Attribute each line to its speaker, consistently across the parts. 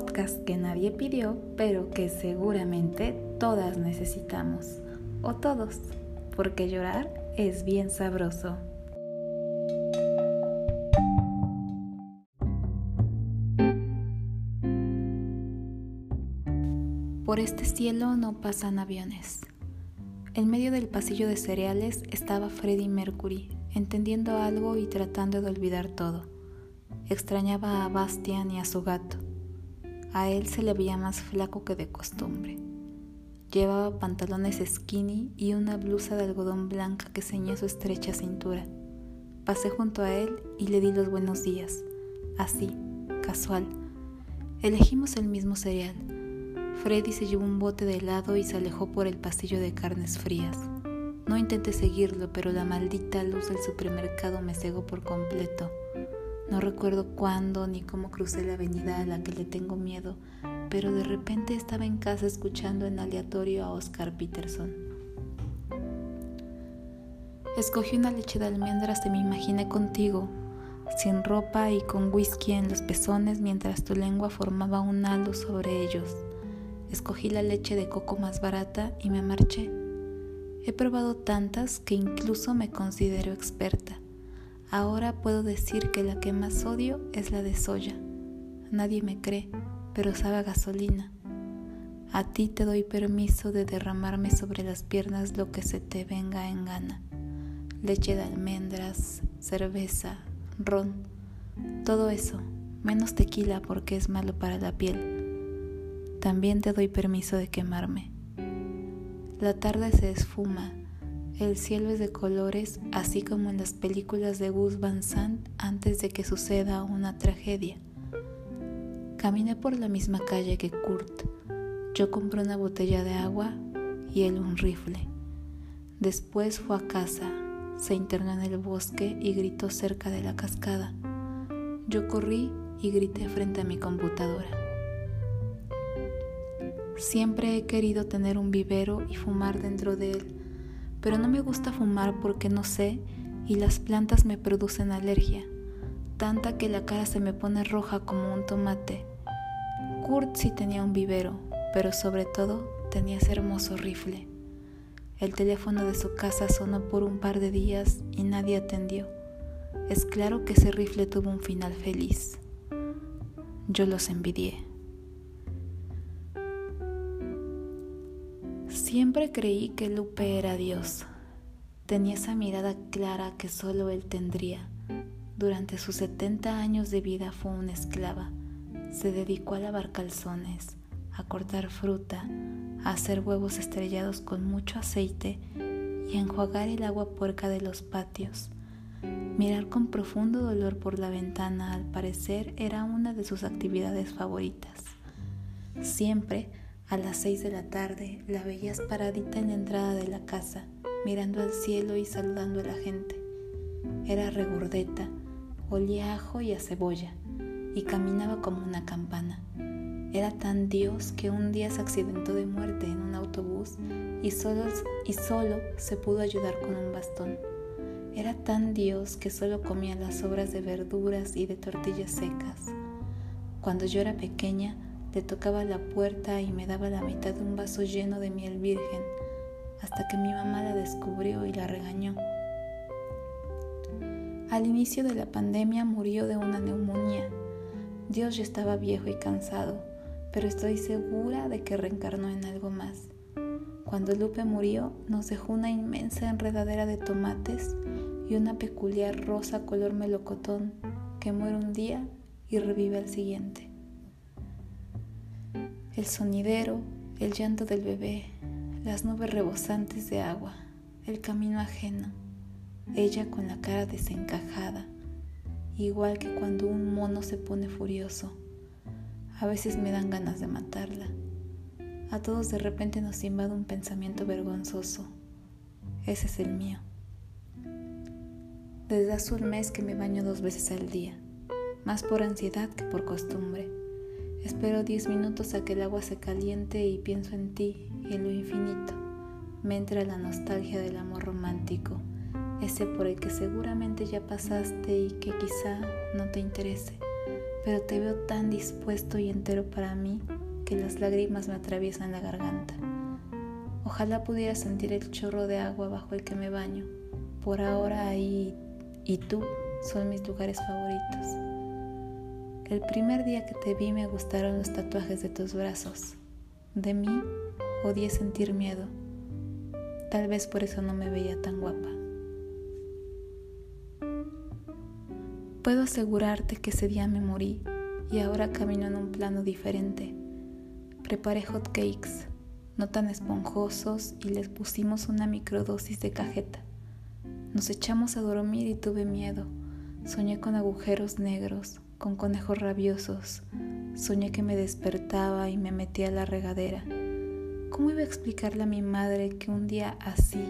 Speaker 1: podcast que nadie pidió, pero que seguramente todas necesitamos, o todos, porque llorar es bien sabroso. Por este cielo no pasan aviones. En medio del pasillo de cereales estaba Freddie Mercury, entendiendo algo y tratando de olvidar todo. Extrañaba a Bastian y a su gato. A él se le veía más flaco que de costumbre. Llevaba pantalones skinny y una blusa de algodón blanca que ceñía su estrecha cintura. Pasé junto a él y le di los buenos días. Así, casual. Elegimos el mismo cereal. Freddy se llevó un bote de helado y se alejó por el pasillo de carnes frías. No intenté seguirlo, pero la maldita luz del supermercado me cegó por completo. No recuerdo cuándo ni cómo crucé la avenida a la que le tengo miedo, pero de repente estaba en casa escuchando en aleatorio a Oscar Peterson. Escogí una leche de almendras y me imaginé contigo, sin ropa y con whisky en los pezones mientras tu lengua formaba un halo sobre ellos. Escogí la leche de coco más barata y me marché. He probado tantas que incluso me considero experta. Ahora puedo decir que la que más odio es la de soya. Nadie me cree, pero sabe gasolina. A ti te doy permiso de derramarme sobre las piernas lo que se te venga en gana. Leche de almendras, cerveza, ron, todo eso, menos tequila porque es malo para la piel. También te doy permiso de quemarme. La tarde se esfuma el cielo es de colores, así como en las películas de Gus Van Sant antes de que suceda una tragedia. Caminé por la misma calle que Kurt. Yo compré una botella de agua y él un rifle. Después fue a casa, se internó en el bosque y gritó cerca de la cascada. Yo corrí y grité frente a mi computadora. Siempre he querido tener un vivero y fumar dentro de él pero no me gusta fumar porque no sé y las plantas me producen alergia, tanta que la cara se me pone roja como un tomate. Kurt sí tenía un vivero, pero sobre todo tenía ese hermoso rifle. El teléfono de su casa sonó por un par de días y nadie atendió. Es claro que ese rifle tuvo un final feliz. Yo los envidié. Siempre creí que Lupe era Dios. Tenía esa mirada clara que solo él tendría. Durante sus 70 años de vida fue una esclava. Se dedicó a lavar calzones, a cortar fruta, a hacer huevos estrellados con mucho aceite y a enjuagar el agua puerca de los patios. Mirar con profundo dolor por la ventana al parecer era una de sus actividades favoritas. Siempre a las seis de la tarde la veías paradita en la entrada de la casa, mirando al cielo y saludando a la gente. Era regordeta, olía a ajo y a cebolla, y caminaba como una campana. Era tan Dios que un día se accidentó de muerte en un autobús y solo, y solo se pudo ayudar con un bastón. Era tan Dios que solo comía las sobras de verduras y de tortillas secas. Cuando yo era pequeña, le tocaba la puerta y me daba la mitad de un vaso lleno de miel virgen, hasta que mi mamá la descubrió y la regañó. Al inicio de la pandemia murió de una neumonía. Dios ya estaba viejo y cansado, pero estoy segura de que reencarnó en algo más. Cuando Lupe murió, nos dejó una inmensa enredadera de tomates y una peculiar rosa color melocotón que muere un día y revive al siguiente el sonidero, el llanto del bebé, las nubes rebosantes de agua, el camino ajeno, ella con la cara desencajada, igual que cuando un mono se pone furioso. A veces me dan ganas de matarla. A todos de repente nos invade un pensamiento vergonzoso. Ese es el mío. Desde hace un mes que me baño dos veces al día, más por ansiedad que por costumbre. Espero diez minutos a que el agua se caliente y pienso en ti y en lo infinito. Me entra la nostalgia del amor romántico, ese por el que seguramente ya pasaste y que quizá no te interese, pero te veo tan dispuesto y entero para mí que las lágrimas me atraviesan la garganta. Ojalá pudiera sentir el chorro de agua bajo el que me baño. Por ahora ahí y tú son mis lugares favoritos. El primer día que te vi me gustaron los tatuajes de tus brazos. De mí odié sentir miedo. Tal vez por eso no me veía tan guapa. Puedo asegurarte que ese día me morí y ahora camino en un plano diferente. Preparé hot cakes, no tan esponjosos, y les pusimos una microdosis de cajeta. Nos echamos a dormir y tuve miedo. Soñé con agujeros negros, con conejos rabiosos. Soñé que me despertaba y me metía a la regadera. ¿Cómo iba a explicarle a mi madre que un día así,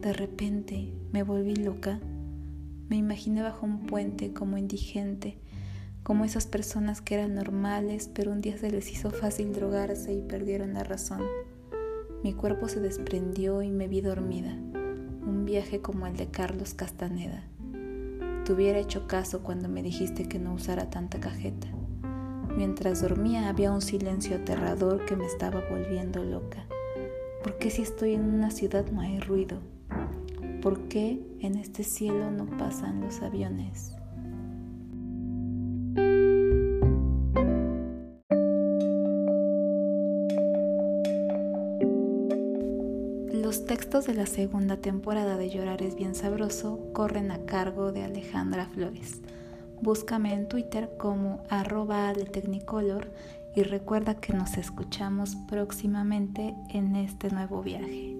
Speaker 1: de repente, me volví loca? Me imaginé bajo un puente como indigente, como esas personas que eran normales, pero un día se les hizo fácil drogarse y perdieron la razón. Mi cuerpo se desprendió y me vi dormida, un viaje como el de Carlos Castaneda. Te hubiera hecho caso cuando me dijiste que no usara tanta cajeta. Mientras dormía había un silencio aterrador que me estaba volviendo loca. ¿Por qué si estoy en una ciudad no hay ruido? ¿Por qué en este cielo no pasan los aviones? Los textos de la segunda temporada de Llorar es bien sabroso corren a cargo de Alejandra Flores. Búscame en Twitter como arroba de y recuerda que nos escuchamos próximamente en este nuevo viaje.